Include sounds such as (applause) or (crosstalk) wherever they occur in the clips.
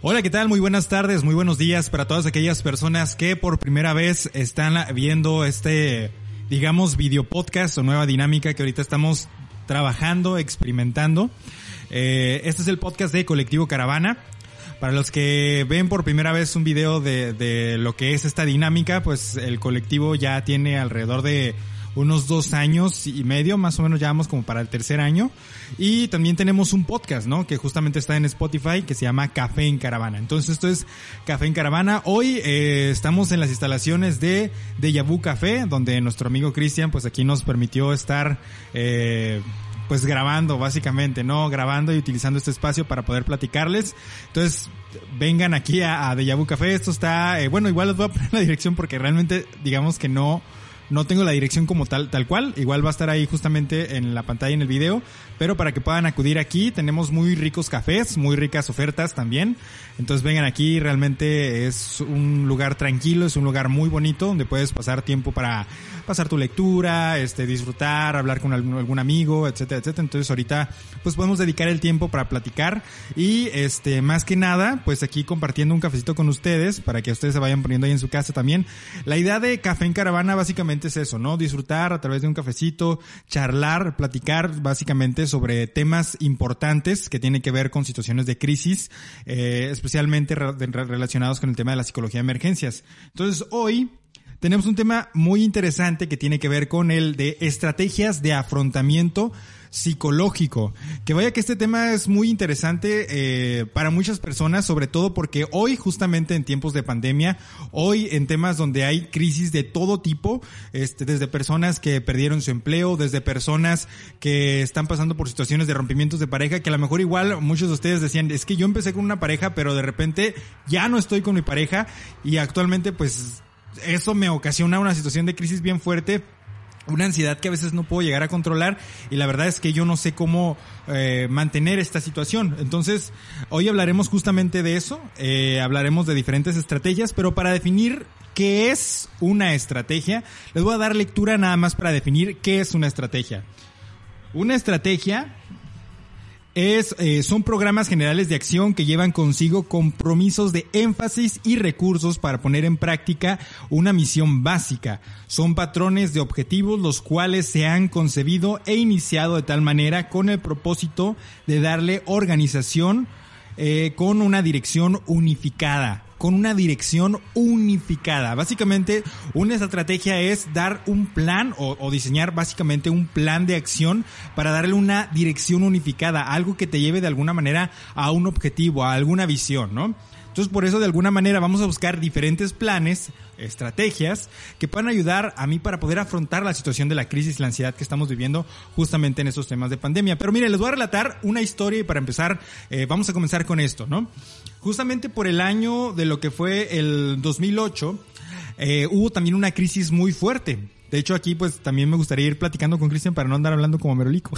Hola, ¿qué tal? Muy buenas tardes, muy buenos días para todas aquellas personas que por primera vez están viendo este, digamos, video podcast o nueva dinámica que ahorita estamos trabajando, experimentando. Eh, este es el podcast de Colectivo Caravana. Para los que ven por primera vez un video de, de lo que es esta dinámica, pues el colectivo ya tiene alrededor de unos dos años y medio, más o menos ya vamos como para el tercer año. Y también tenemos un podcast, ¿no? Que justamente está en Spotify, que se llama Café en Caravana. Entonces esto es Café en Caravana. Hoy eh, estamos en las instalaciones de, de Yabu Café, donde nuestro amigo Cristian, pues aquí nos permitió estar, eh, pues grabando básicamente, ¿no? Grabando y utilizando este espacio para poder platicarles. Entonces, vengan aquí a, a Dejavu Café. Esto está, eh, bueno, igual les voy a poner la dirección porque realmente digamos que no, no tengo la dirección como tal, tal cual. Igual va a estar ahí justamente en la pantalla en el video. Pero para que puedan acudir aquí, tenemos muy ricos cafés, muy ricas ofertas también. Entonces vengan aquí, realmente es un lugar tranquilo, es un lugar muy bonito donde puedes pasar tiempo para pasar tu lectura, este, disfrutar, hablar con algún, algún amigo, etcétera, etcétera. Entonces ahorita pues podemos dedicar el tiempo para platicar y este, más que nada, pues aquí compartiendo un cafecito con ustedes para que ustedes se vayan poniendo ahí en su casa también. La idea de Café en Caravana básicamente es eso, ¿no? Disfrutar a través de un cafecito, charlar, platicar básicamente sobre temas importantes que tienen que ver con situaciones de crisis, eh, especialmente relacionados con el tema de la psicología de emergencias. Entonces hoy tenemos un tema muy interesante que tiene que ver con el de estrategias de afrontamiento psicológico. Que vaya que este tema es muy interesante eh, para muchas personas, sobre todo porque hoy, justamente en tiempos de pandemia, hoy en temas donde hay crisis de todo tipo, este, desde personas que perdieron su empleo, desde personas que están pasando por situaciones de rompimientos de pareja, que a lo mejor igual muchos de ustedes decían, es que yo empecé con una pareja, pero de repente ya no estoy con mi pareja y actualmente pues eso me ocasiona una situación de crisis bien fuerte una ansiedad que a veces no puedo llegar a controlar y la verdad es que yo no sé cómo eh, mantener esta situación. Entonces, hoy hablaremos justamente de eso, eh, hablaremos de diferentes estrategias, pero para definir qué es una estrategia, les voy a dar lectura nada más para definir qué es una estrategia. Una estrategia es, eh, son programas generales de acción que llevan consigo compromisos de énfasis y recursos para poner en práctica una misión básica. Son patrones de objetivos los cuales se han concebido e iniciado de tal manera con el propósito de darle organización eh, con una dirección unificada con una dirección unificada. Básicamente, una estrategia es dar un plan o, diseñar básicamente un plan de acción para darle una dirección unificada, algo que te lleve de alguna manera a un objetivo, a alguna visión, ¿no? Entonces, por eso, de alguna manera, vamos a buscar diferentes planes, estrategias, que puedan ayudar a mí para poder afrontar la situación de la crisis la ansiedad que estamos viviendo justamente en estos temas de pandemia. Pero mire, les voy a relatar una historia y para empezar, eh, vamos a comenzar con esto, ¿no? Justamente por el año de lo que fue el 2008, eh, hubo también una crisis muy fuerte. De hecho, aquí pues también me gustaría ir platicando con Cristian para no andar hablando como Merolico.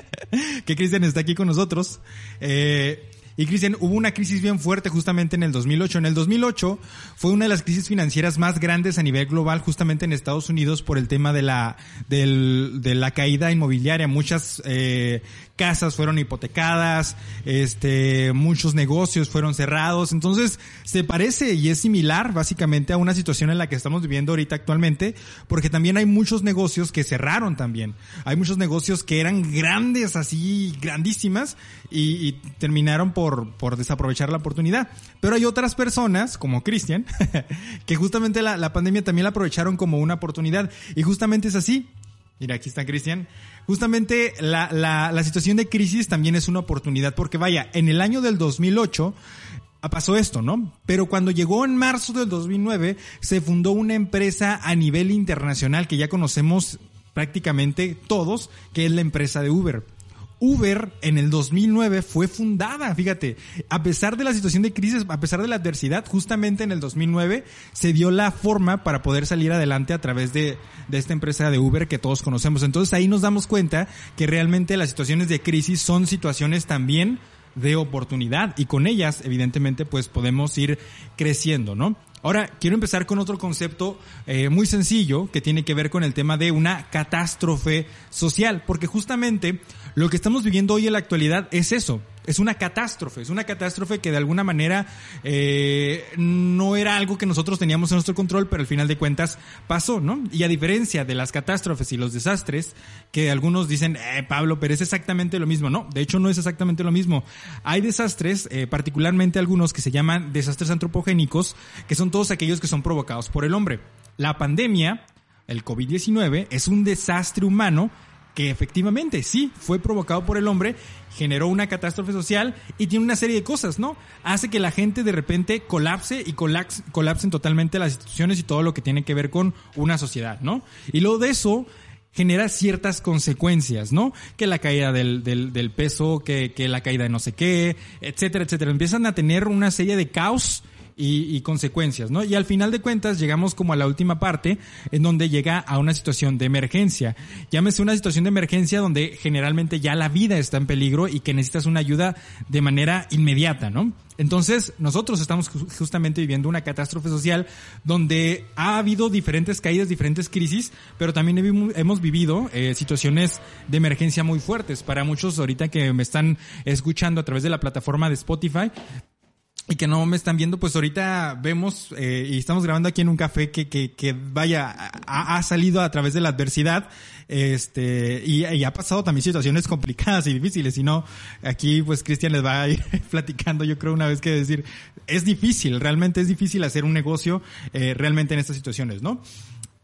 (laughs) que Cristian está aquí con nosotros. Eh, y Cristian, hubo una crisis bien fuerte justamente en el 2008. En el 2008 fue una de las crisis financieras más grandes a nivel global justamente en Estados Unidos por el tema de la, del, de la caída inmobiliaria. Muchas eh, casas fueron hipotecadas, este, muchos negocios fueron cerrados. Entonces, se parece y es similar básicamente a una situación en la que estamos viviendo ahorita actualmente, porque también hay muchos negocios que cerraron también. Hay muchos negocios que eran grandes, así, grandísimas, y, terminaron por, por desaprovechar la oportunidad. Pero hay otras personas, como Cristian, (laughs) que justamente la, la pandemia también la aprovecharon como una oportunidad. Y justamente es así. Mira, aquí está Cristian. Justamente la, la, la, situación de crisis también es una oportunidad, porque vaya, en el año del 2008 pasó esto, ¿no? Pero cuando llegó en marzo del 2009, se fundó una empresa a nivel internacional que ya conocemos prácticamente todos, que es la empresa de Uber. Uber en el 2009 fue fundada, fíjate, a pesar de la situación de crisis, a pesar de la adversidad, justamente en el 2009 se dio la forma para poder salir adelante a través de, de esta empresa de Uber que todos conocemos. Entonces ahí nos damos cuenta que realmente las situaciones de crisis son situaciones también de oportunidad y con ellas evidentemente pues podemos ir creciendo, ¿no? Ahora, quiero empezar con otro concepto eh, muy sencillo que tiene que ver con el tema de una catástrofe social, porque justamente lo que estamos viviendo hoy en la actualidad es eso, es una catástrofe, es una catástrofe que de alguna manera eh, no era algo que nosotros teníamos en nuestro control, pero al final de cuentas pasó, ¿no? Y a diferencia de las catástrofes y los desastres, que algunos dicen, eh, Pablo, pero es exactamente lo mismo, no, de hecho no es exactamente lo mismo. Hay desastres, eh, particularmente algunos que se llaman desastres antropogénicos, que son todos aquellos que son provocados por el hombre. La pandemia, el COVID-19, es un desastre humano que efectivamente sí fue provocado por el hombre, generó una catástrofe social y tiene una serie de cosas, ¿no? Hace que la gente de repente colapse y colapsen totalmente las instituciones y todo lo que tiene que ver con una sociedad, ¿no? Y luego de eso genera ciertas consecuencias, ¿no? Que la caída del, del, peso, que, que la caída de no sé qué, etcétera, etcétera. Empiezan a tener una serie de caos y, consecuencias, ¿no? Y al final de cuentas llegamos como a la última parte en donde llega a una situación de emergencia. Llámese una situación de emergencia donde generalmente ya la vida está en peligro y que necesitas una ayuda de manera inmediata, ¿no? Entonces, nosotros estamos justamente viviendo una catástrofe social donde ha habido diferentes caídas, diferentes crisis, pero también hemos vivido eh, situaciones de emergencia muy fuertes. Para muchos ahorita que me están escuchando a través de la plataforma de Spotify, y que no me están viendo, pues ahorita vemos eh, y estamos grabando aquí en un café que, que, que vaya, ha, salido a través de la adversidad, este, y, y, ha pasado también situaciones (laughs) complicadas y difíciles, y no, aquí pues Cristian les va a ir (laughs) platicando, yo creo una vez que decir, es difícil, realmente es difícil hacer un negocio eh, realmente en estas situaciones, ¿no?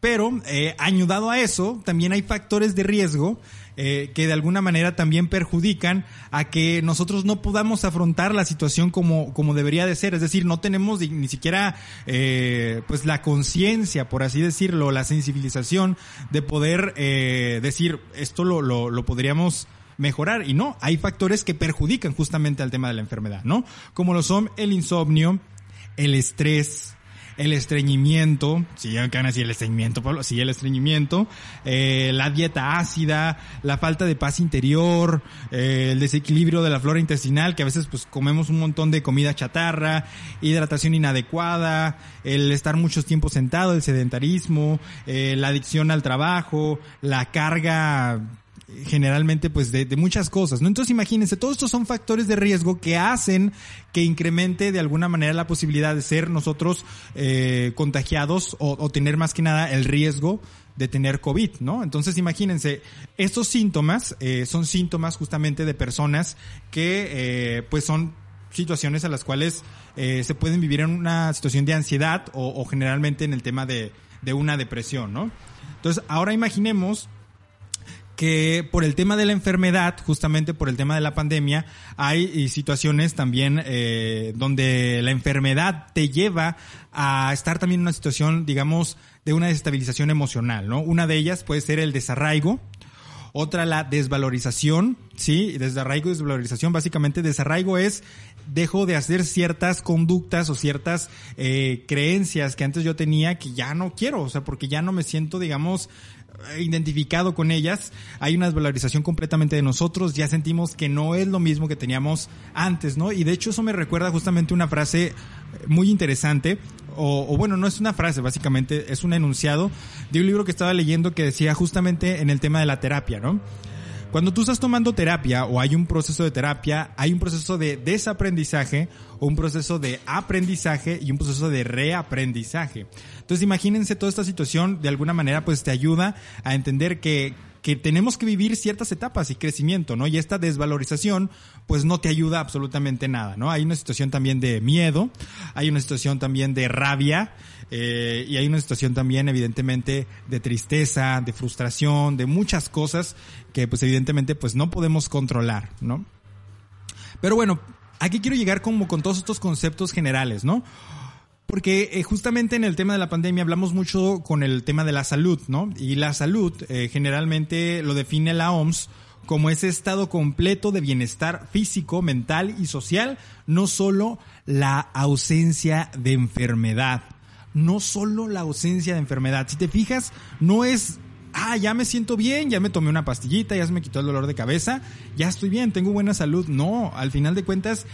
Pero, eh, añadido a eso, también hay factores de riesgo eh, que de alguna manera también perjudican a que nosotros no podamos afrontar la situación como, como debería de ser. Es decir, no tenemos ni, siquiera eh, pues la conciencia, por así decirlo, la sensibilización de poder eh, decir esto lo, lo, lo podríamos mejorar y no, hay factores que perjudican justamente al tema de la enfermedad, ¿no? Como lo son el insomnio, el estrés, el estreñimiento, si ya que así el estreñimiento, Pablo, sí, el estreñimiento, eh, la dieta ácida, la falta de paz interior, eh, el desequilibrio de la flora intestinal, que a veces pues comemos un montón de comida chatarra, hidratación inadecuada, el estar muchos tiempos sentado, el sedentarismo, eh, la adicción al trabajo, la carga generalmente pues de, muchas cosas, ¿no? Entonces imagínense, todos estos son factores de riesgo que hacen que incremente de alguna manera la posibilidad de ser nosotros eh, contagiados o, tener más que nada el riesgo de tener COVID, ¿no? Entonces imagínense, estos síntomas eh, son síntomas justamente de personas que eh, pues son situaciones a las cuales se pueden vivir en una situación de ansiedad o, o generalmente en el tema de, de una depresión, ¿no? Entonces ahora imaginemos que por el tema de la enfermedad, justamente por el tema de la pandemia, hay situaciones también eh, donde la enfermedad te lleva a estar también en una situación, digamos, de una desestabilización emocional, ¿no? Una de ellas puede ser el desarraigo, otra la desvalorización, ¿sí? Desarraigo y desvalorización, básicamente desarraigo es dejo de hacer ciertas conductas o ciertas eh, creencias que antes yo tenía que ya no quiero, o sea, porque ya no me siento, digamos, identificado con ellas, hay una desvalorización completamente de nosotros, ya sentimos que no es lo mismo que teníamos antes, ¿no? Y de hecho eso me recuerda justamente una frase muy interesante, o, o, bueno, no es una frase, básicamente es un enunciado de un libro que estaba leyendo que decía justamente en el tema de la terapia, ¿no? Cuando tú estás tomando terapia o hay un proceso de terapia, hay un proceso de desaprendizaje, un proceso de aprendizaje y un proceso de reaprendizaje. Entonces imagínense toda esta situación, de alguna manera pues te ayuda a entender que que tenemos que vivir ciertas etapas y crecimiento, ¿no? Y esta desvalorización, pues no te ayuda absolutamente nada, ¿no? Hay una situación también de miedo, hay una situación también de rabia, eh, y hay una situación también, evidentemente, de tristeza, de frustración, de muchas cosas que, pues, evidentemente, pues no podemos controlar, ¿no? Pero bueno, aquí quiero llegar como con todos estos conceptos generales, ¿no? Porque eh, justamente en el tema de la pandemia hablamos mucho con el tema de la salud, ¿no? Y la salud eh, generalmente lo define la OMS como ese estado completo de bienestar físico, mental y social, no solo la ausencia de enfermedad. No solo la ausencia de enfermedad. Si te fijas, no es ah, ya me siento bien, ya me tomé una pastillita, ya se me quitó el dolor de cabeza, ya estoy bien, tengo buena salud. No, al final de cuentas,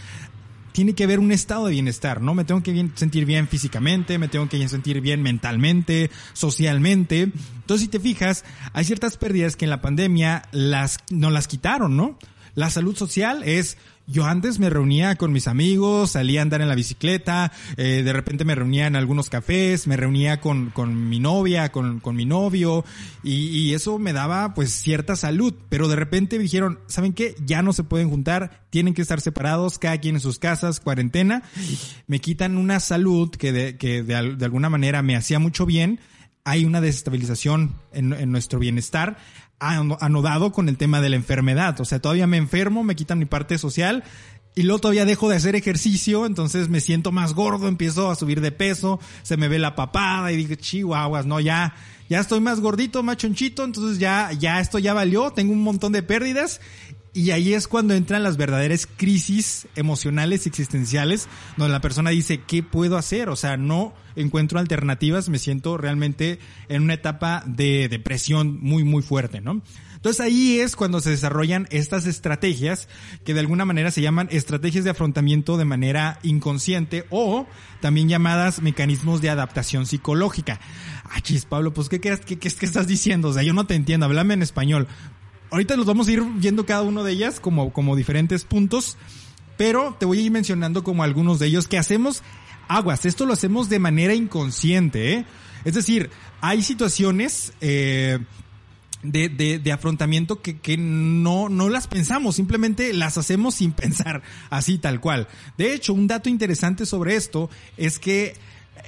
tiene que haber un estado de bienestar, ¿no? Me tengo que sentir bien físicamente, me tengo que sentir bien mentalmente, socialmente. Entonces, si te fijas, hay ciertas pérdidas que en la pandemia las, no las quitaron, ¿no? La salud social es yo antes me reunía con mis amigos, salía a andar en la bicicleta, eh, de repente me reunía en algunos cafés, me reunía con, con mi novia, con, con mi novio, y, eso me daba pues cierta salud. Pero de repente me dijeron, ¿saben qué? Ya no se pueden juntar, tienen que estar separados, cada quien en sus casas, cuarentena. Me quitan una salud que de, que de, de alguna manera me hacía mucho bien hay una desestabilización en, en, nuestro bienestar anodado con el tema de la enfermedad. O sea, todavía me enfermo, me quitan mi parte social y luego todavía dejo de hacer ejercicio, entonces me siento más gordo, empiezo a subir de peso, se me ve la papada y digo, chihuahuas, no, ya, ya estoy más gordito, más chonchito, entonces ya, ya esto ya valió, tengo un montón de pérdidas y ahí es cuando entran las verdaderas crisis emocionales existenciales, donde la persona dice, ¿qué puedo hacer? O sea, no encuentro alternativas, me siento realmente en una etapa de depresión muy, muy fuerte, ¿no? Entonces ahí es cuando se desarrollan estas estrategias que de alguna manera se llaman estrategias de afrontamiento de manera inconsciente o también llamadas mecanismos de adaptación psicológica. Ah, chis, Pablo, pues ¿qué, qué, qué, qué estás diciendo? O sea, yo no te entiendo, háblame en español. Ahorita los vamos a ir viendo cada uno de ellas como, como diferentes puntos, pero te voy a ir mencionando como algunos de ellos que hacemos aguas. Esto lo hacemos de manera inconsciente, ¿eh? Es decir, hay situaciones eh, de, de, de, afrontamiento que, que no, no las pensamos, simplemente las hacemos sin (laughs) pensar, así tal cual. De hecho, un dato interesante sobre esto es que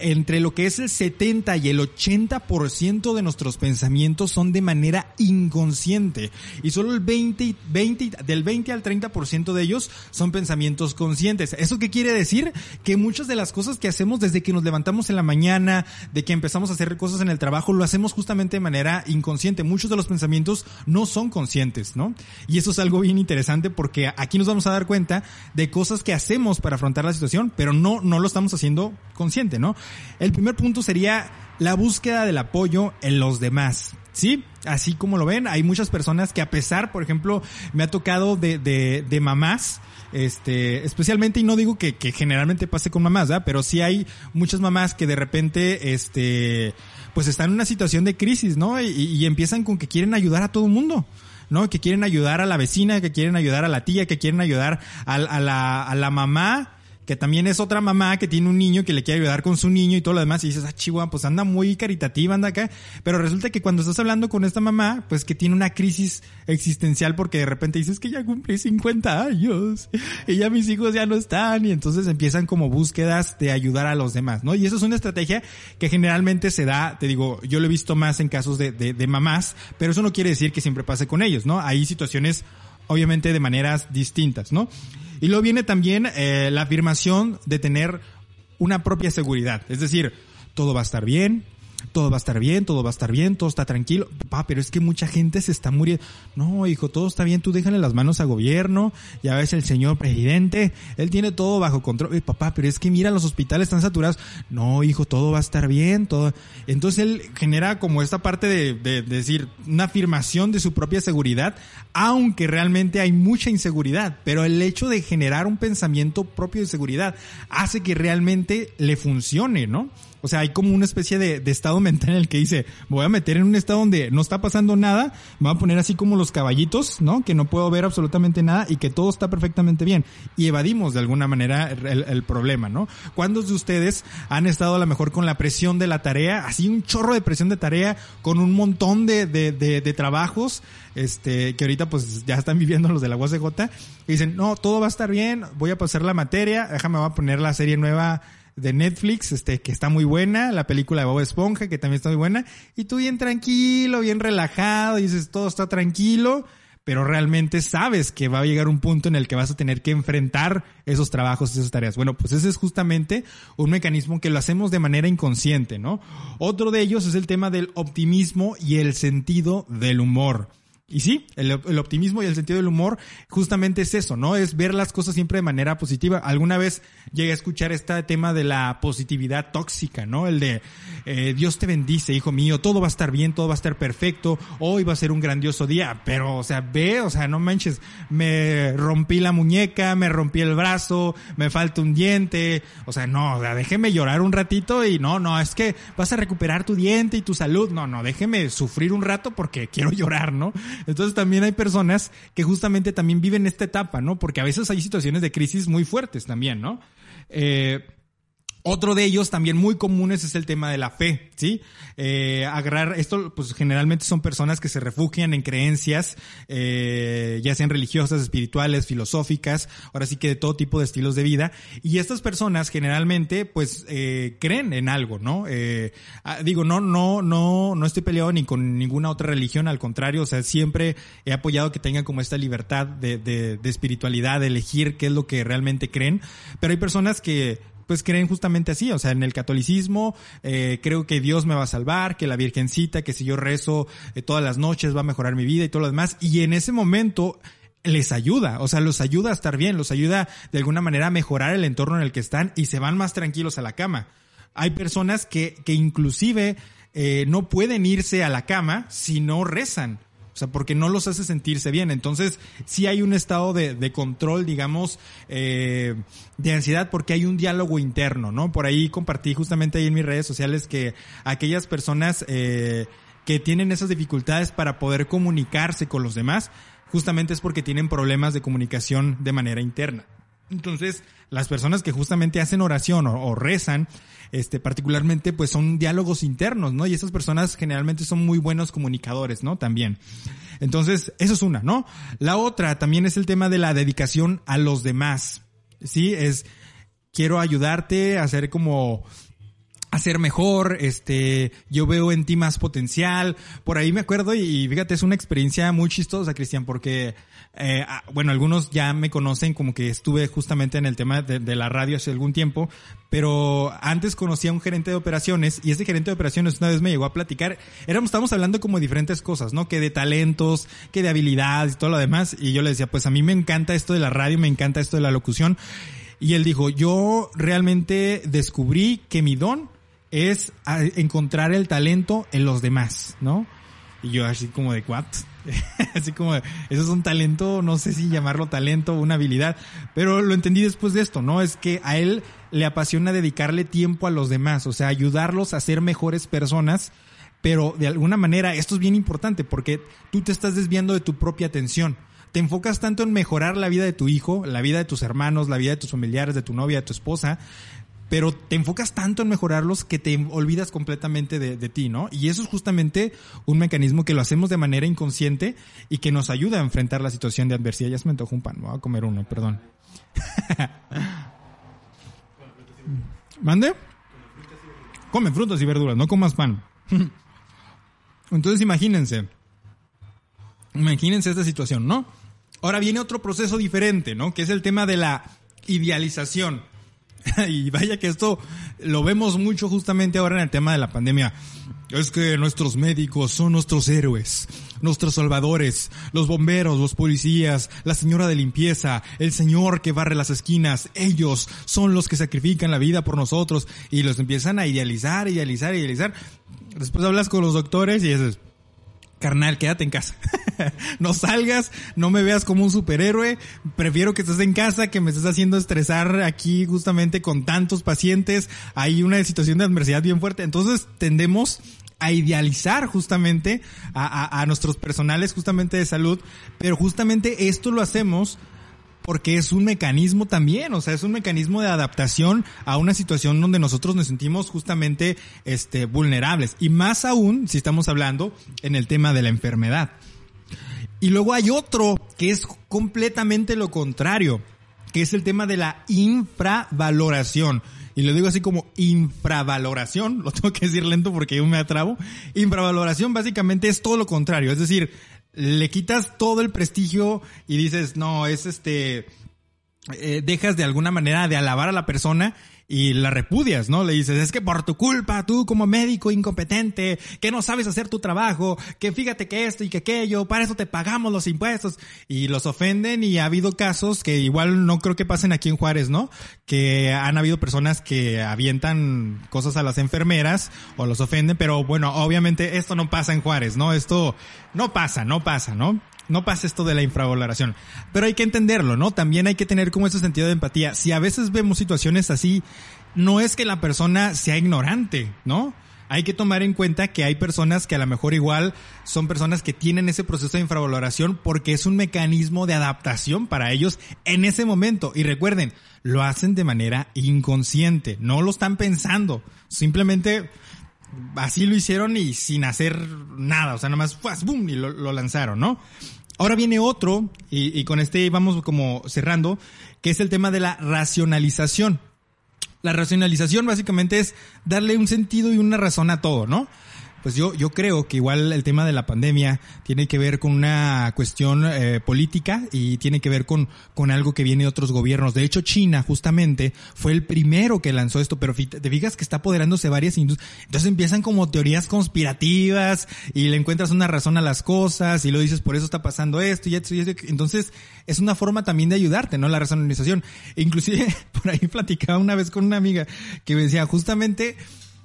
entre lo que es el 70 y el 80% de nuestros pensamientos son de manera inconsciente y solo el 20, 20 del 20 al 30% de ellos son pensamientos conscientes. ¿Eso qué quiere decir? Que muchas de las cosas que hacemos desde que nos levantamos en la mañana, de que empezamos a hacer cosas en el trabajo, lo hacemos justamente de manera inconsciente. Muchos de los pensamientos no son conscientes, ¿no? Y eso es algo bien interesante porque aquí nos vamos a dar cuenta de cosas que hacemos para afrontar la situación, pero no, no lo estamos haciendo consciente, ¿no? El primer punto sería la búsqueda del apoyo en los demás. Sí, así como lo ven, hay muchas personas que a pesar, por ejemplo, me ha tocado de, de, de mamás, este, especialmente, y no digo que, que generalmente pase con mamás, ¿verdad? Pero sí hay muchas mamás que de repente, este, pues están en una situación de crisis, ¿no? Y, y empiezan con que quieren ayudar a todo el mundo. ¿no? Que quieren ayudar a la vecina, que quieren ayudar a la tía, que quieren ayudar a, a la, a la mamá que también es otra mamá que tiene un niño que le quiere ayudar con su niño y todo lo demás, y dices, ah, chihuahua, pues anda muy caritativa, anda acá. Pero resulta que cuando estás hablando con esta mamá, pues que tiene una crisis existencial porque de repente dices que ya cumplí 50 años y ya mis hijos ya no están, y entonces empiezan como búsquedas de ayudar a los demás, ¿no? Y eso es una estrategia que generalmente se da, te digo, yo lo he visto más en casos de, de, de mamás, pero eso no quiere decir que siempre pase con ellos, ¿no? Hay situaciones obviamente de maneras distintas, ¿no? Y luego viene también eh, la afirmación de tener una propia seguridad, es decir, todo va a estar bien, todo va a estar bien, todo va a estar bien, todo está tranquilo. Papá, pero es que mucha gente se está muriendo. No, hijo, todo está bien, tú déjale las manos al gobierno, ya ves el señor presidente, él tiene todo bajo control. papá, pero es que mira, los hospitales están saturados. No, hijo, todo va a estar bien, todo. Entonces él genera como esta parte de, de, de decir, una afirmación de su propia seguridad, aunque realmente hay mucha inseguridad, pero el hecho de generar un pensamiento propio de seguridad hace que realmente le funcione, ¿no? O sea, hay como una especie de, estado mental en el que dice, me voy a meter en un estado donde no está pasando nada, me voy a poner así como los caballitos, ¿no? Que no puedo ver absolutamente nada y que todo está perfectamente bien. Y evadimos de alguna manera el, el problema, ¿no? ¿Cuántos de ustedes han estado a lo mejor con la presión de la tarea, así un chorro de presión de tarea, con un montón de, de, de, de trabajos, este, que ahorita pues ya están viviendo los de la UACJ, y dicen, no, todo va a estar bien, voy a pasar la materia, déjame, voy a poner la serie nueva de Netflix, este, que está muy buena, la película de Bob Esponja, que también está muy buena, y tú bien tranquilo, bien relajado, dices, todo está tranquilo, pero realmente sabes que va a llegar un punto en el que vas a tener que enfrentar esos trabajos, esas tareas. Bueno, pues ese es justamente un mecanismo que lo hacemos de manera inconsciente, ¿no? Otro de ellos es el tema del optimismo y el sentido del humor. Y sí, el, optimismo y el sentido del humor justamente es eso, ¿no? Es ver las cosas siempre de manera positiva. Alguna vez llegué a escuchar este tema de la positividad tóxica, ¿no? El de eh, Dios te bendice, hijo mío, todo va a estar bien, todo va a estar perfecto, hoy va a ser un grandioso día, pero, o sea, ve, o sea, no manches, me rompí la muñeca, me rompí el brazo, me falta un diente, o sea, no, o sea, déjeme llorar un ratito y no, no, es que vas a recuperar tu diente y tu salud, no, no, déjeme sufrir un rato porque quiero (laughs) llorar, ¿no? Entonces también hay personas que justamente también viven esta etapa, ¿no? Porque a veces hay situaciones de crisis muy fuertes también, ¿no? Eh, otro de ellos también muy comunes es el tema de la fe, ¿sí? Eh, agarrar, esto pues generalmente son personas que se refugian en creencias, eh, ya sean religiosas, espirituales, filosóficas, ahora sí que de todo tipo de estilos de vida. Y estas personas generalmente pues eh, creen en algo, ¿no? Eh, ah, digo, no, no, no, no estoy peleado ni con ninguna otra religión, al contrario, o sea, siempre he apoyado que tengan como esta libertad de, de, de espiritualidad, de elegir qué es lo que realmente creen. Pero hay personas que pues creen justamente así, o sea, en el catolicismo eh, creo que Dios me va a salvar, que la Virgencita, que si yo rezo eh, todas las noches va a mejorar mi vida y todo lo demás, y en ese momento les ayuda, o sea, los ayuda a estar bien, los ayuda de alguna manera a mejorar el entorno en el que están y se van más tranquilos a la cama. Hay personas que, que inclusive eh, no pueden irse a la cama si no rezan. O sea, porque no los hace sentirse bien. Entonces, sí hay un estado de, de control, digamos, eh, de ansiedad porque hay un diálogo interno, ¿no? Por ahí compartí justamente ahí en mis redes sociales que aquellas personas eh, que tienen esas dificultades para poder comunicarse con los demás, justamente es porque tienen problemas de comunicación de manera interna. Entonces, las personas que justamente hacen oración o, o, rezan, este, particularmente, pues son diálogos internos, ¿no? Y esas personas generalmente son muy buenos comunicadores, ¿no? También. Entonces, eso es una, ¿no? La otra también es el tema de la dedicación a los demás. Sí, es, quiero ayudarte a hacer como, hacer mejor, este, yo veo en ti más potencial. Por ahí me acuerdo y, fíjate, es una experiencia muy chistosa, Cristian, porque, eh, bueno, algunos ya me conocen como que estuve justamente en el tema de, de, la radio hace algún tiempo, pero antes conocí a un gerente de operaciones y ese gerente de operaciones una vez me llegó a platicar, éramos, estábamos hablando como de diferentes cosas, ¿no? Que de talentos, que de habilidades y todo lo demás, y yo le decía, pues a mí me encanta esto de la radio, me encanta esto de la locución, y él dijo, yo realmente descubrí que mi don es encontrar el talento en los demás, ¿no? Y yo así como de, ¿what? (laughs) así como, eso es un talento, no sé si llamarlo talento una habilidad, pero lo entendí después de esto, ¿no? Es que a él le apasiona dedicarle tiempo a los demás, o sea, ayudarlos a ser mejores personas, pero de alguna manera esto es bien importante porque tú te estás desviando de tu propia atención. Te enfocas tanto en mejorar la vida de tu hijo, la vida de tus hermanos, la vida de tus familiares, de tu novia, de tu esposa, pero te enfocas tanto en mejorarlos que te olvidas completamente de, ti, ¿no? Y eso es justamente un mecanismo que lo hacemos de manera inconsciente y que nos ayuda a enfrentar la situación de adversidad. Ya se me antojó un pan, me voy a comer uno, perdón. (laughs) ¿Mande? Come frutas y verduras, no comas pan. (laughs) Entonces imagínense, imagínense esta situación, ¿no? Ahora viene otro proceso diferente, ¿no? Que es el tema de la idealización. (laughs) y vaya que esto lo vemos mucho justamente ahora en el tema de la pandemia. Es que nuestros médicos son nuestros héroes, nuestros salvadores, los bomberos, los policías, la señora de limpieza, el señor que barre las esquinas, ellos son los que sacrifican la vida por nosotros y los empiezan a idealizar, idealizar, idealizar. Después hablas con los doctores y dices, carnal, quédate en casa. (laughs) no salgas, no me veas como un superhéroe. Prefiero que estés en casa, que me estés haciendo estresar aquí justamente con tantos pacientes. Hay una situación de adversidad bien fuerte. Entonces tendemos a idealizar justamente a, a, a nuestros personales justamente de salud, pero justamente esto lo hacemos porque es un mecanismo también, o sea, es un mecanismo de adaptación a una situación donde nosotros nos sentimos justamente este vulnerables y más aún si estamos hablando en el tema de la enfermedad. Y luego hay otro que es completamente lo contrario, que es el tema de la infravaloración. Y lo digo así como infravaloración, (laughs) lo tengo que decir lento porque yo me atrabo. Infravaloración básicamente es todo lo contrario, es decir, le quitas todo el prestigio y dices, no, es este, eh, dejas de alguna manera de alabar a la persona y la repudias, ¿no? Le dices, es que por tu culpa, tú como médico incompetente, que no sabes hacer tu trabajo, que fíjate que esto y que aquello, para eso te pagamos los impuestos. Y los ofenden y ha habido casos que igual no creo que pasen aquí en Juárez, ¿no? Que han habido personas que avientan cosas a las enfermeras o los ofenden, pero bueno, obviamente esto no pasa en Juárez, ¿no? Esto no pasa, no pasa, ¿no? No pasa esto de la infravaloración. Pero hay que entenderlo, ¿no? También hay que tener como ese sentido de empatía. Si a veces vemos situaciones así, no es que la persona sea ignorante, ¿no? Hay que tomar en cuenta que hay personas que a lo mejor igual son personas que tienen ese proceso de infravaloración porque es un mecanismo de adaptación para ellos en ese momento. Y recuerden, lo hacen de manera inconsciente, no lo están pensando. Simplemente así lo hicieron y sin hacer nada, o sea, nada más, ¡boom! y lo, lanzaron, ¿no? Ahora viene otro, y, y con este vamos como cerrando, que es el tema de la racionalización. La racionalización básicamente es darle un sentido y una razón a todo, ¿no? Pues yo, yo creo que igual el tema de la pandemia tiene que ver con una cuestión eh, política y tiene que ver con, con algo que viene de otros gobiernos. De hecho, China justamente fue el primero que lanzó esto, pero te fijas que está apoderándose varias industrias. Entonces empiezan como teorías conspirativas y le encuentras una razón a las cosas y lo dices por eso está pasando esto y esto y esto. Entonces es una forma también de ayudarte, ¿no? La racionalización. E inclusive (laughs) por ahí platicaba una vez con una amiga que me decía justamente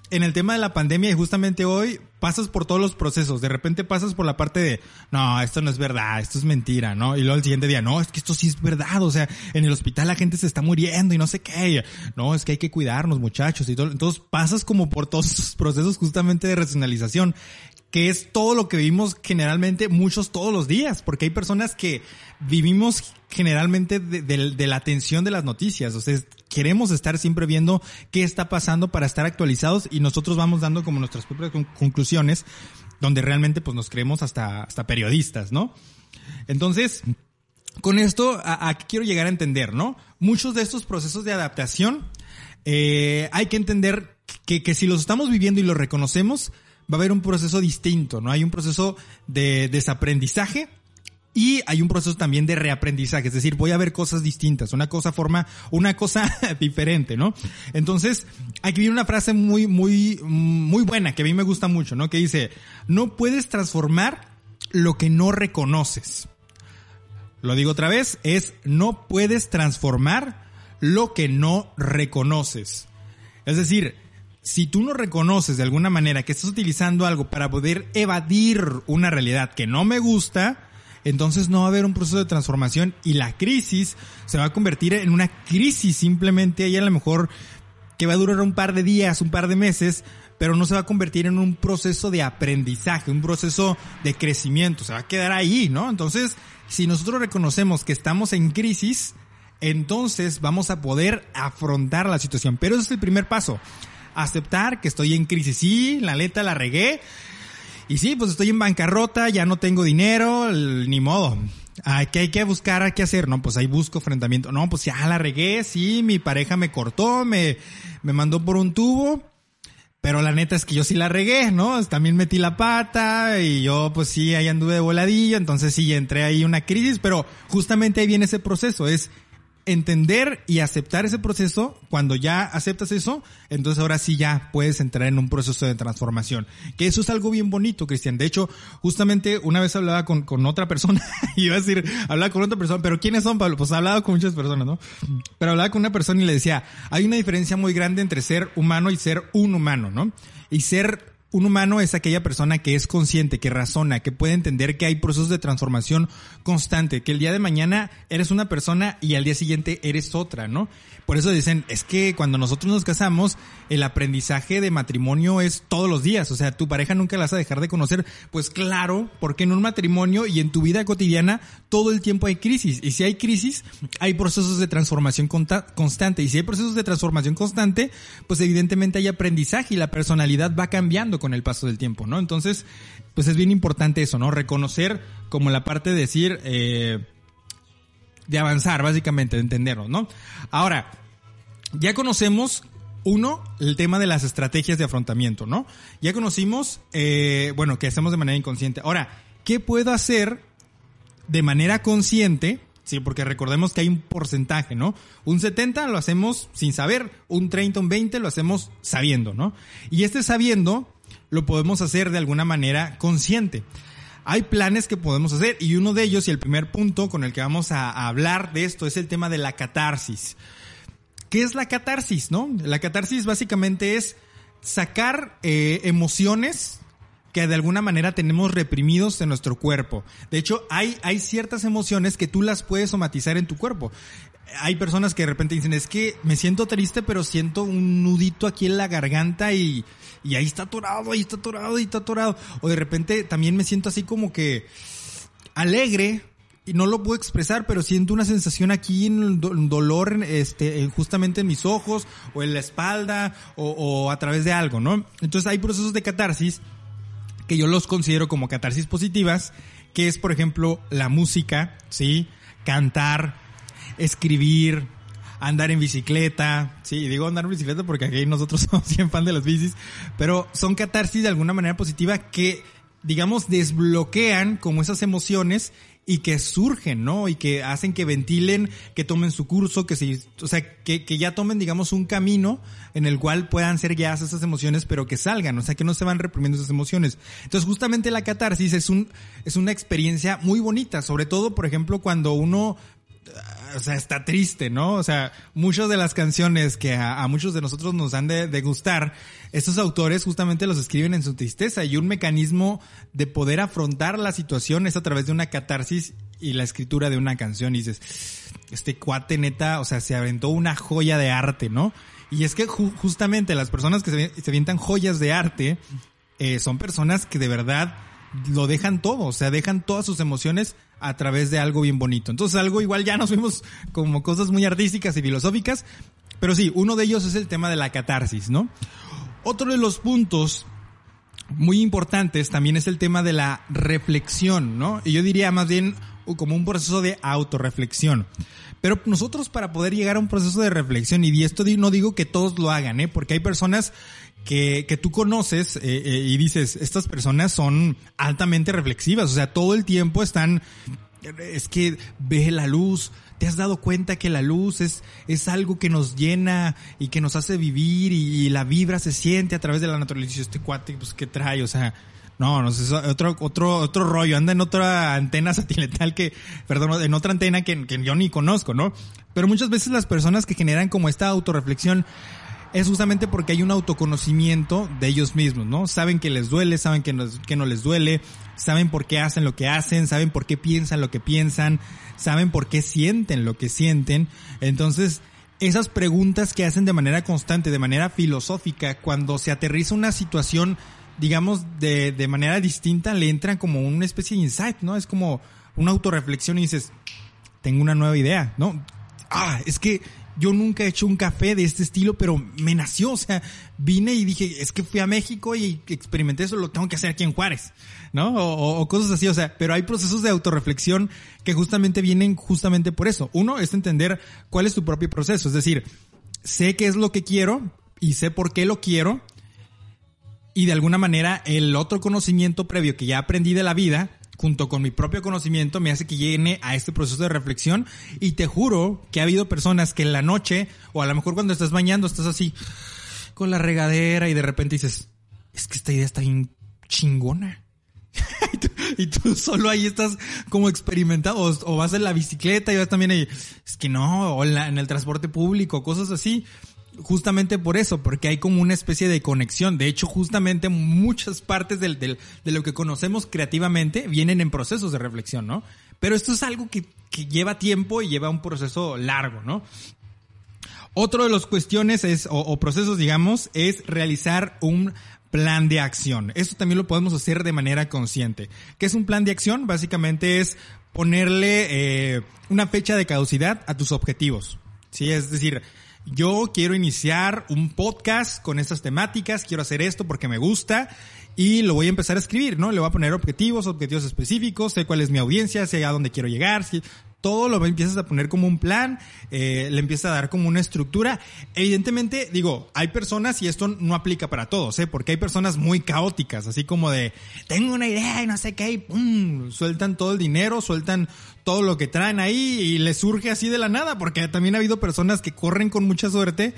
en el tema de la pandemia y justamente hoy pasas por todos los procesos. De repente pasas por la parte de, no, esto no es verdad, esto es mentira, ¿no? Y luego el siguiente día, no, es que esto sí es verdad. O sea, en el hospital la gente se está muriendo y no sé qué. No, es que hay que cuidarnos, muchachos y todo. Entonces pasas como por todos esos procesos justamente de racionalización que es todo lo que vivimos generalmente muchos todos los días, porque hay personas que vivimos generalmente de, la atención de las noticias, o sea, queremos estar siempre viendo qué está pasando para estar actualizados y nosotros vamos dando como nuestras propias conclusiones, donde realmente pues nos creemos hasta, hasta periodistas, ¿no? Entonces, con esto, ¿a, qué quiero llegar a entender, no? Muchos de estos procesos de adaptación, eh, hay que entender que, que si los estamos viviendo y los reconocemos, va a haber un proceso distinto, ¿no? Hay un proceso de desaprendizaje y hay un proceso también de reaprendizaje, es decir, voy a ver cosas distintas, una cosa forma, una cosa (laughs) diferente, ¿no? Entonces, aquí viene una frase muy, muy, muy buena que a mí me gusta mucho, ¿no? Que dice, no puedes transformar lo que no reconoces. Lo digo otra vez, es no puedes transformar lo que no reconoces. Es decir, si tú no reconoces de alguna manera que estás utilizando algo para poder evadir una realidad que no me gusta, entonces no va a haber un proceso de transformación y la crisis se va a convertir en una crisis simplemente ahí a lo mejor que va a durar un par de días, un par de meses, pero no se va a convertir en un proceso de aprendizaje, un proceso de crecimiento, se va a quedar ahí, ¿no? Entonces, si nosotros reconocemos que estamos en crisis, entonces vamos a poder afrontar la situación. Pero ese es el primer paso aceptar que estoy en crisis. Sí, la neta la regué. Y sí, pues estoy en bancarrota, ya no tengo dinero, ni modo. ¿Qué hay que buscar? ¿Qué hacer? No, pues ahí busco enfrentamiento. No, pues ya la regué, sí, mi pareja me cortó, me, me mandó por un tubo. Pero la neta es que yo sí la regué, ¿no? También metí la pata y yo pues sí, ahí anduve de voladillo, entonces sí, entré ahí una crisis, pero justamente ahí viene ese proceso, es entender y aceptar ese proceso, cuando ya aceptas eso, entonces ahora sí ya puedes entrar en un proceso de transformación. Que eso es algo bien bonito, Cristian. De hecho, justamente una vez hablaba con, con otra persona, (laughs) iba a decir, hablaba con otra persona, pero ¿quiénes son, Pablo? Pues hablaba con muchas personas, ¿no? Pero hablaba con una persona y le decía, hay una diferencia muy grande entre ser humano y ser un humano, ¿no? Y ser un humano es aquella persona que es consciente, que razona, que puede entender que hay procesos de transformación constante, que el día de mañana eres una persona y al día siguiente eres otra, ¿no? Por eso dicen, es que cuando nosotros nos casamos, el aprendizaje de matrimonio es todos los días. O sea, tu pareja nunca la vas a dejar de conocer. Pues claro, porque en un matrimonio y en tu vida cotidiana todo el tiempo hay crisis. Y si hay crisis, hay procesos de transformación constante. Y si hay procesos de transformación constante, pues evidentemente hay aprendizaje y la personalidad va cambiando con el paso del tiempo, ¿no? Entonces, pues es bien importante eso, ¿no? Reconocer como la parte de decir, eh, de avanzar, básicamente, de entenderlo, ¿no? Ahora, ya conocemos uno, el tema de las estrategias de afrontamiento, ¿no? Ya conocimos, eh, bueno, que hacemos de manera inconsciente. Ahora, ¿qué puedo hacer de manera consciente Sí, porque recordemos que hay un porcentaje, ¿no? Un 70 lo hacemos sin saber, un 30, un 20 lo hacemos sabiendo, ¿no? Y este sabiendo lo podemos hacer de alguna manera consciente. Hay planes que podemos hacer y uno de ellos y el primer punto con el que vamos a, hablar de esto es el tema de la catarsis. ¿Qué es la catarsis, no? La catarsis básicamente es sacar eh, emociones que de alguna manera tenemos reprimidos en nuestro cuerpo. De hecho, hay, hay ciertas emociones que tú las puedes somatizar en tu cuerpo. Hay personas que de repente dicen, es que me siento triste, pero siento un nudito aquí en la garganta y, y ahí está atorado, ahí está atorado, ahí está atorado. O de repente también me siento así como que alegre, y no lo puedo expresar, pero siento una sensación aquí en el dolor, este, justamente en mis ojos, o en la espalda, o, o, a través de algo, ¿no? Entonces hay procesos de catarsis que yo los considero como catarsis positivas, que es, por ejemplo, la música, ¿sí? Cantar, escribir, andar en bicicleta, sí, digo andar en bicicleta porque aquí nosotros (laughs) somos bien fan de las bicis, pero son catarsis de alguna manera positiva que, digamos, desbloquean como esas emociones y que surgen, ¿no? Y que hacen que ventilen, que tomen su curso, que se, o sea, que, que ya tomen, digamos, un camino en el cual puedan ser guiadas esas emociones, pero que salgan, o sea, que no se van reprimiendo esas emociones. Entonces, justamente la catarsis es un, es una experiencia muy bonita, sobre todo, por ejemplo, cuando uno o sea, está triste, ¿no? O sea, muchas de las canciones que a, muchos de nosotros nos han de, gustar, estos autores justamente los escriben en su tristeza y un mecanismo de poder afrontar la situación es a través de una catarsis y la escritura de una canción y dices, este cuate neta, o sea, se aventó una joya de arte, ¿no? Y es que justamente las personas que se, se avientan joyas de arte eh, son personas que de verdad lo dejan todo, o sea, dejan todas sus emociones a través de algo bien bonito. Entonces algo igual ya nos vimos como cosas muy artísticas y filosóficas, pero sí, uno de ellos es el tema de la catarsis, ¿no? Otro de los puntos muy importantes también es el tema de la reflexión, ¿no? Y yo diría más bien como un proceso de autorreflexión. Pero nosotros para poder llegar a un proceso de reflexión, y esto no digo que todos lo hagan, ¿eh? Porque hay personas que, que tú conoces eh, eh, y dices, estas personas son altamente reflexivas, o sea, todo el tiempo están, es que ve la luz, te has dado cuenta que la luz es, es algo que nos llena y que nos hace vivir y, la vibra se siente a través de la naturaleza. Este cuate, pues, ¿qué trae? O sea, no, no sé, otro, otro, otro rollo, anda en otra antena (laughs) satelital que, perdón, en otra antena que, que yo ni conozco, ¿no? Pero muchas veces las personas que generan como esta autorreflexión es justamente porque hay un autoconocimiento de ellos mismos, ¿no? Saben que les duele, saben que no, les duele, saben por qué hacen lo que hacen, saben por qué piensan lo que piensan, saben por qué sienten lo que sienten. Entonces, esas preguntas que hacen de manera constante, de manera filosófica, cuando se aterriza una situación, digamos, de, de manera distinta, le entran como una especie de insight, ¿no? Es como una autorreflexión y dices, tengo una nueva idea, ¿no? Ah, es que yo nunca he hecho un café de este estilo, pero me nació, o sea, vine y dije, es que fui a México y experimenté eso, lo tengo que hacer aquí en Juárez, ¿no? O, cosas así, o sea, pero hay procesos de autorreflexión que justamente vienen justamente por eso. Uno es entender cuál es tu propio proceso, es decir, sé qué es lo que quiero y sé por qué lo quiero y de alguna manera el otro conocimiento previo que ya aprendí de la vida junto con mi propio conocimiento, me hace que llegue a este proceso de reflexión. Y te juro que ha habido personas que en la noche, o a lo mejor cuando estás bañando, estás así con la regadera y de repente dices, es que esta idea está bien chingona. (laughs) y, tú, solo ahí estás como experimentado, o, vas en la bicicleta y vas también ahí, es que no, o en el transporte público, cosas así justamente por eso, porque hay como una especie de conexión. De hecho, justamente muchas partes del, del, de lo que conocemos creativamente vienen en procesos de reflexión, ¿no? Pero esto es algo que, que lleva tiempo y lleva un proceso largo, ¿no? Otro de las cuestiones es, o, procesos, digamos, es realizar un plan de acción. Esto también lo podemos hacer de manera consciente. ¿Qué es un plan de acción? Básicamente es ponerle eh, una fecha de caducidad a tus objetivos. Sí, es decir, yo quiero iniciar un podcast con estas temáticas, quiero hacer esto porque me gusta y lo voy a empezar a escribir, ¿no? Le voy a poner objetivos, objetivos específicos, sé cuál es mi audiencia, sé a dónde quiero llegar, todo lo empiezas a poner como un plan, eh, le empiezas a dar como una estructura. Evidentemente, digo, hay personas, y esto no aplica para todos, ¿eh? porque hay personas muy caóticas, así como de, tengo una idea y no sé qué, y pum, sueltan todo el dinero, sueltan todo lo que traen ahí y les surge así de la nada, porque también ha habido personas que corren con mucha suerte,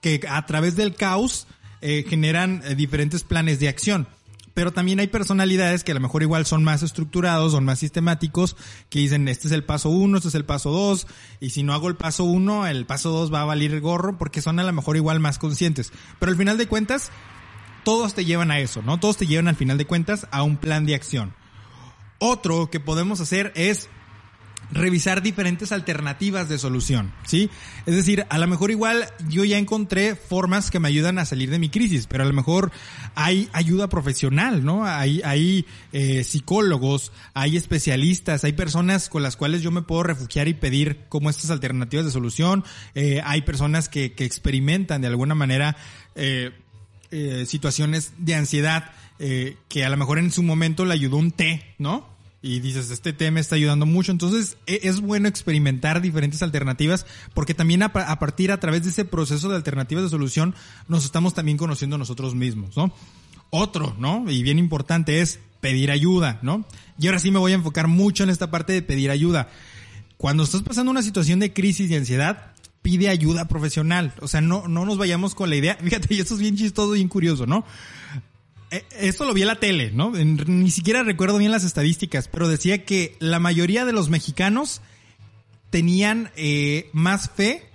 que a través del caos eh, generan eh, diferentes planes de acción pero también hay personalidades que a lo mejor igual son más estructurados, son más sistemáticos, que dicen, este es el paso uno, este es el paso dos, y si no hago el paso uno, el paso dos va a valer gorro, porque son a lo mejor igual más conscientes. Pero al final de cuentas, todos te llevan a eso, ¿no? Todos te llevan al final de cuentas a un plan de acción. Otro que podemos hacer es revisar diferentes alternativas de solución, ¿sí? Es decir, a lo mejor igual yo ya encontré formas que me ayudan a salir de mi crisis, pero a lo mejor hay ayuda profesional, ¿no? Hay, hay eh, psicólogos, hay especialistas, hay personas con las cuales yo me puedo refugiar y pedir como estas alternativas de solución. Eh, hay personas que, que experimentan de alguna manera eh, eh situaciones de ansiedad eh, que a lo mejor en su momento le ayudó un té, ¿no? Y dices, este tema está ayudando mucho. Entonces, e, es bueno experimentar diferentes alternativas porque también a, partir, a través de ese proceso de alternativas de solución, nos estamos también conociendo nosotros mismos, ¿no? Otro, ¿no? Y bien importante es pedir ayuda, ¿no? Y ahora sí me voy a enfocar mucho en esta parte de pedir ayuda. Cuando estás pasando una situación de crisis y ansiedad, pide ayuda profesional. O sea, no, no nos vayamos con la idea. (laughs) Fíjate, y esto es bien chistoso y bien curioso, ¿no? Eh, esto lo vi en la tele, ¿no? Ni siquiera recuerdo bien las estadísticas, pero decía que la mayoría de los mexicanos tenían eh, más fe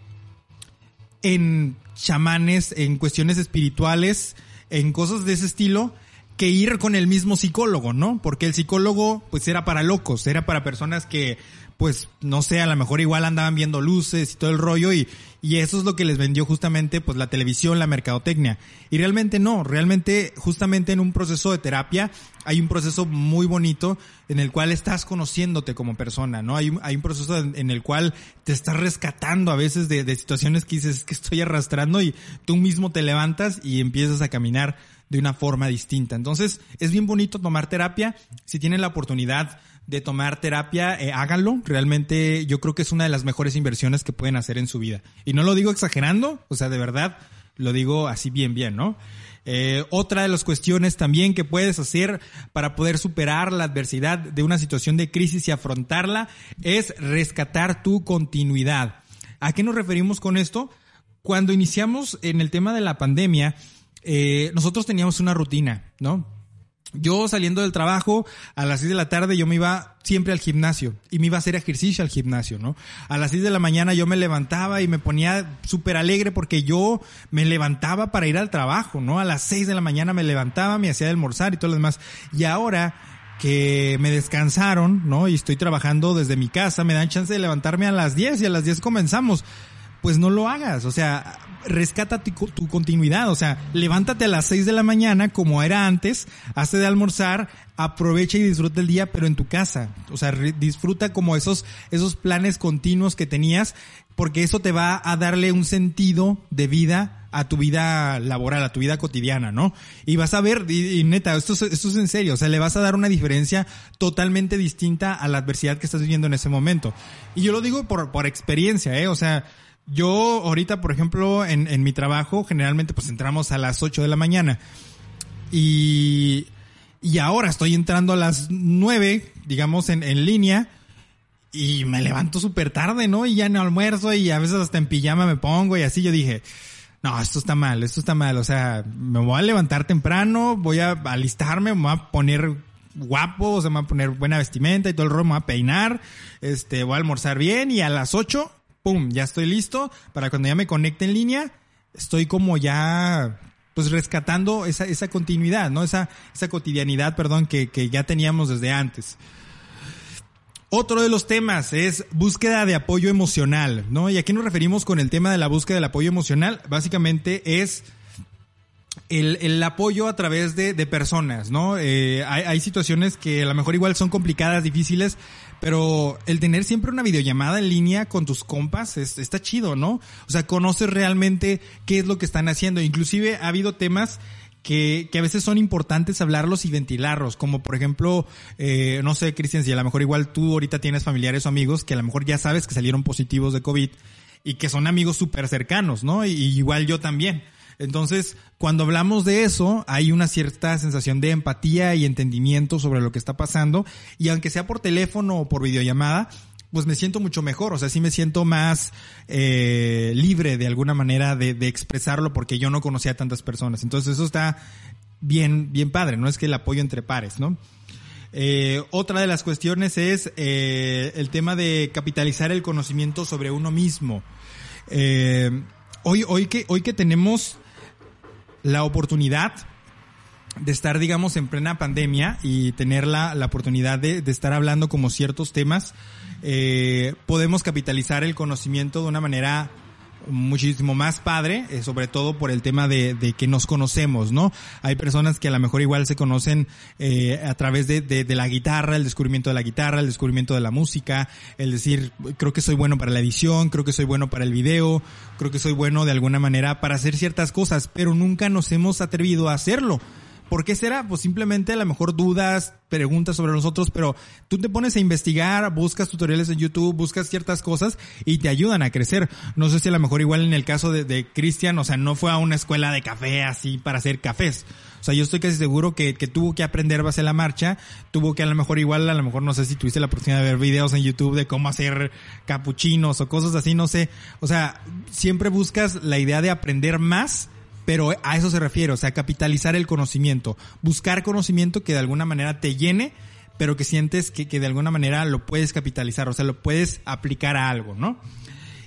en chamanes, en cuestiones espirituales, en cosas de ese estilo, que ir con el mismo psicólogo, ¿no? Porque el psicólogo, pues era para locos, era para personas que pues no sé, a lo mejor igual andaban viendo luces y todo el rollo y, y eso es lo que les vendió justamente pues la televisión, la mercadotecnia. Y realmente no, realmente justamente en un proceso de terapia hay un proceso muy bonito en el cual estás conociéndote como persona, ¿no? Hay, hay un proceso en, el cual te estás rescatando a veces de, de situaciones que dices que estoy arrastrando y tú mismo te levantas y empiezas a caminar de una forma distinta. Entonces es bien bonito tomar terapia. Si tienen la oportunidad de tomar terapia, eh, háganlo. Realmente yo creo que es una de las mejores inversiones que pueden hacer en su vida. Y no lo digo exagerando, o sea, de verdad, lo digo así bien, bien, ¿no? Eh, otra de las cuestiones también que puedes hacer para poder superar la adversidad de una situación de crisis y afrontarla es rescatar tu continuidad. ¿A qué nos referimos con esto? Cuando iniciamos en el tema de la pandemia, eh, nosotros teníamos una rutina, ¿no? Yo saliendo del trabajo a las 6 de la tarde yo me iba siempre al gimnasio y me iba a hacer ejercicio al gimnasio, ¿no? A las 6 de la mañana yo me levantaba y me ponía súper alegre porque yo me levantaba para ir al trabajo, ¿no? A las 6 de la mañana me levantaba, me hacía almorzar y todo lo demás. Y ahora que me descansaron, ¿no? Y estoy trabajando desde mi casa, me dan chance de levantarme a las 10 y a las 10 comenzamos pues no lo hagas. O sea, rescata tu, continuidad. O sea, levántate a las 6 de la mañana como era antes, hazte de almorzar, aprovecha y disfruta el día, pero en tu casa. O sea, disfruta como esos, esos planes continuos que tenías, porque eso te va a darle un sentido de vida a tu vida laboral, a tu vida cotidiana, ¿no? Y vas a ver, y, neta, esto es, esto es en serio, o sea, le vas a dar una diferencia totalmente distinta a la adversidad que estás viviendo en ese momento. Y yo lo digo por, por experiencia, ¿eh? O sea, yo ahorita, por ejemplo, en, en mi trabajo, generalmente pues entramos a las 8 de la mañana. Y, y ahora estoy entrando a las 9, digamos, en, en línea. Y me levanto súper tarde, ¿no? Y ya no almuerzo y a veces hasta en pijama me pongo y así. Yo dije, no, esto está mal, esto está mal. O sea, me voy a levantar temprano, voy a alistarme, me voy a poner guapo, o sea, me voy a poner buena vestimenta y todo el rollo, me voy a peinar, este, voy a almorzar bien y a las 8 pum, ya estoy listo para cuando ya me conecte en línea, estoy como ya pues rescatando esa, esa continuidad, ¿no? Esa, esa cotidianidad, perdón, que, que ya teníamos desde antes. Otro de los temas es búsqueda de apoyo emocional, ¿no? Y aquí nos referimos con el tema de la búsqueda del apoyo emocional. Básicamente es el, el apoyo a través de, de personas, ¿no? Eh, hay, hay situaciones que a lo mejor igual son complicadas, difíciles, pero el tener siempre una videollamada en línea con tus compas es, está chido, ¿no? O sea, conoces realmente qué es lo que están haciendo. Inclusive ha habido temas que, que a veces son importantes hablarlos y ventilarlos, como por ejemplo, eh, no sé, Cristian, si a lo mejor igual tú ahorita tienes familiares o amigos que a lo mejor ya sabes que salieron positivos de COVID y que son amigos súper cercanos, ¿no? Y, igual yo también. Entonces, cuando hablamos de eso, hay una cierta sensación de empatía y entendimiento sobre lo que está pasando. Y aunque sea por teléfono o por videollamada, pues me siento mucho mejor, o sea, sí me siento más eh, libre de alguna manera de, expresarlo porque yo no conocía a tantas personas. Entonces eso está bien, bien padre, no es que el apoyo entre pares, ¿no? Eh, otra de las cuestiones es eh, el tema de capitalizar el conocimiento sobre uno mismo. Eh, hoy, hoy, que, hoy que tenemos la oportunidad de estar, digamos, en plena pandemia y tener la, la oportunidad de, de, estar hablando como ciertos temas, eh, podemos capitalizar el conocimiento de una manera muchísimo más padre, eh, sobre todo por el tema de, de, que nos conocemos, ¿no? Hay personas que a lo mejor igual se conocen eh, a través de, de, de, la guitarra, el descubrimiento de la guitarra, el descubrimiento de la música, el decir, creo que soy bueno para la edición, creo que soy bueno para el video, creo que soy bueno de alguna manera para hacer ciertas cosas, pero nunca nos hemos atrevido a hacerlo. ¿Por qué será? Pues simplemente a lo mejor dudas, preguntas sobre nosotros, pero tú te pones a investigar, buscas tutoriales en YouTube, buscas ciertas cosas y te ayudan a crecer. No sé si a lo mejor igual en el caso de, de Cristian, o sea, no fue a una escuela de café así para hacer cafés. O sea, yo estoy casi seguro que, que tuvo que aprender base la marcha, tuvo que a lo mejor igual, a lo mejor no sé si tuviste la oportunidad de ver videos en YouTube de cómo hacer capuchinos o cosas así, no sé. O sea, siempre buscas la idea de aprender más pero a eso se refiere, o sea, capitalizar el conocimiento, buscar conocimiento que de alguna manera te llene, pero que sientes que, que de alguna manera lo puedes capitalizar, o sea, lo puedes aplicar a algo, ¿no?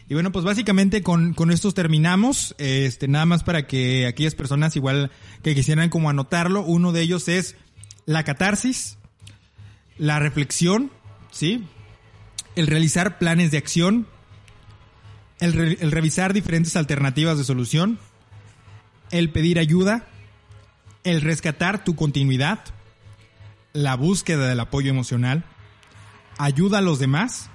Y bueno, pues básicamente con, con estos terminamos, este, nada más para que aquellas personas igual que quisieran como anotarlo, uno de ellos es la catarsis, la reflexión, ¿sí? El realizar planes de acción, el, re, el revisar diferentes alternativas de solución, el pedir ayuda, el rescatar tu continuidad, la búsqueda del apoyo emocional, ayuda a los demás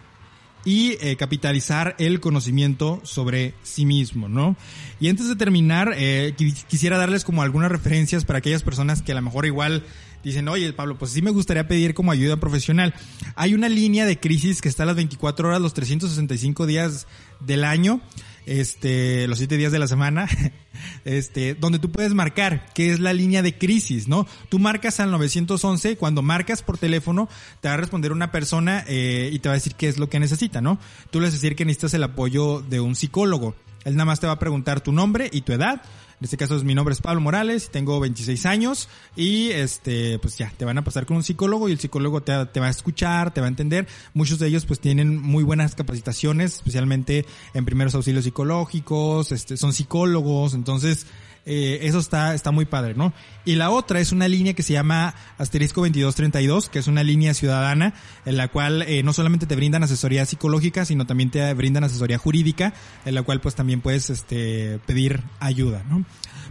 y eh, capitalizar el conocimiento sobre sí mismo, ¿no? Y antes de terminar, eh, quisiera darles como algunas referencias para aquellas personas que a lo mejor igual dicen, oye, Pablo, pues sí me gustaría pedir como ayuda profesional. Hay una línea de crisis que está a las 24 horas, los 365 días del año este, los siete días de la semana, (laughs) este, donde tú puedes marcar qué es la línea de crisis, ¿no? Tú marcas al 911, cuando marcas por teléfono, te va a responder una persona eh, y te va a decir qué es lo que necesita, ¿no? Tú le vas a decir que necesitas el apoyo de un psicólogo. Él nada más te va a preguntar tu nombre y tu edad. En este caso, mi nombre es Pablo Morales, tengo 26 años y este, pues ya, te van a pasar con un psicólogo y el psicólogo te, te, va a escuchar, te va a entender. Muchos de ellos pues tienen muy buenas capacitaciones, especialmente en primeros auxilios psicológicos, este, son psicólogos, entonces eh, eso está, está muy padre, ¿no? Y la otra es una línea que se llama Asterisco 2232, que es una línea ciudadana en la cual eh, no solamente te brindan asesoría psicológica, sino también te brindan asesoría jurídica, en la cual pues también puedes este, pedir ayuda, ¿no?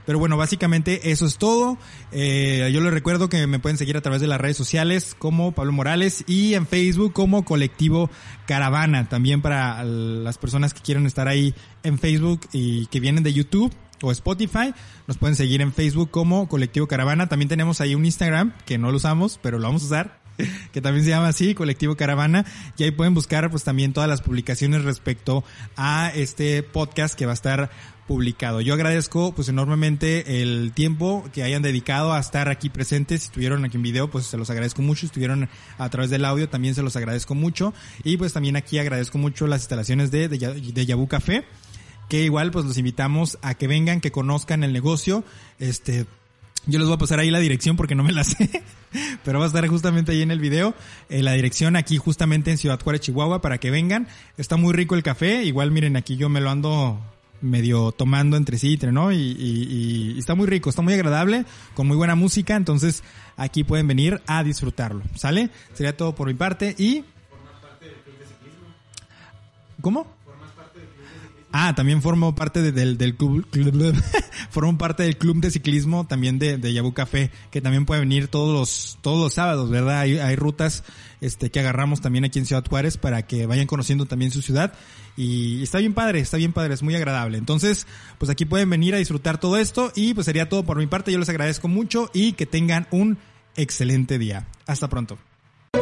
Pero bueno, básicamente eso es todo. Eh, yo les recuerdo que me pueden seguir a través de las redes sociales como Pablo Morales y en Facebook como Colectivo Caravana. También para las personas que quieren estar ahí en Facebook y que vienen de YouTube o Spotify. Nos pueden seguir en Facebook como Colectivo Caravana. También tenemos ahí un Instagram que no lo usamos, pero lo vamos a usar (laughs) que también se llama así, Colectivo Caravana, y ahí pueden buscar pues también todas las publicaciones respecto a este podcast que va a estar publicado. Yo agradezco pues enormemente el tiempo que hayan dedicado a estar aquí presentes. Si estuvieron aquí en video, pues se los agradezco mucho. Si estuvieron a través del audio, también se los agradezco mucho. Y pues también aquí agradezco mucho las instalaciones de, de, de Yabu Café que igual pues los invitamos a que vengan, que conozcan el negocio. Este, yo les voy a pasar ahí la dirección porque no me la (laughs) sé, pero va a estar justamente ahí en el video. Eh, la dirección aquí justamente en Ciudad Juárez, Chihuahua, para que vengan. Está muy rico el café. Igual miren, aquí yo me lo ando medio tomando entre sí, ¿no? Y, y, y, está muy rico, está muy agradable, con muy buena música. Entonces aquí pueden venir a disfrutarlo. ¿Sale? Sería todo por mi parte y... ¿Cómo? Ah, también formo parte del, del club, (laughs) parte del club de ciclismo también de, de Yabu Café, que también puede venir todos los, todos los sábados, ¿verdad? Hay, hay rutas, este, que agarramos también aquí en Ciudad Juárez para que vayan conociendo también su ciudad. Y está bien padre, está bien padre, es muy agradable. Entonces, pues aquí pueden venir a disfrutar todo esto y pues sería todo por mi parte. Yo les agradezco mucho y que tengan un excelente día. Hasta pronto.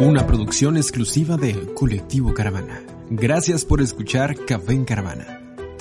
Una producción exclusiva de Colectivo Caravana. Gracias por escuchar Café en Caravana.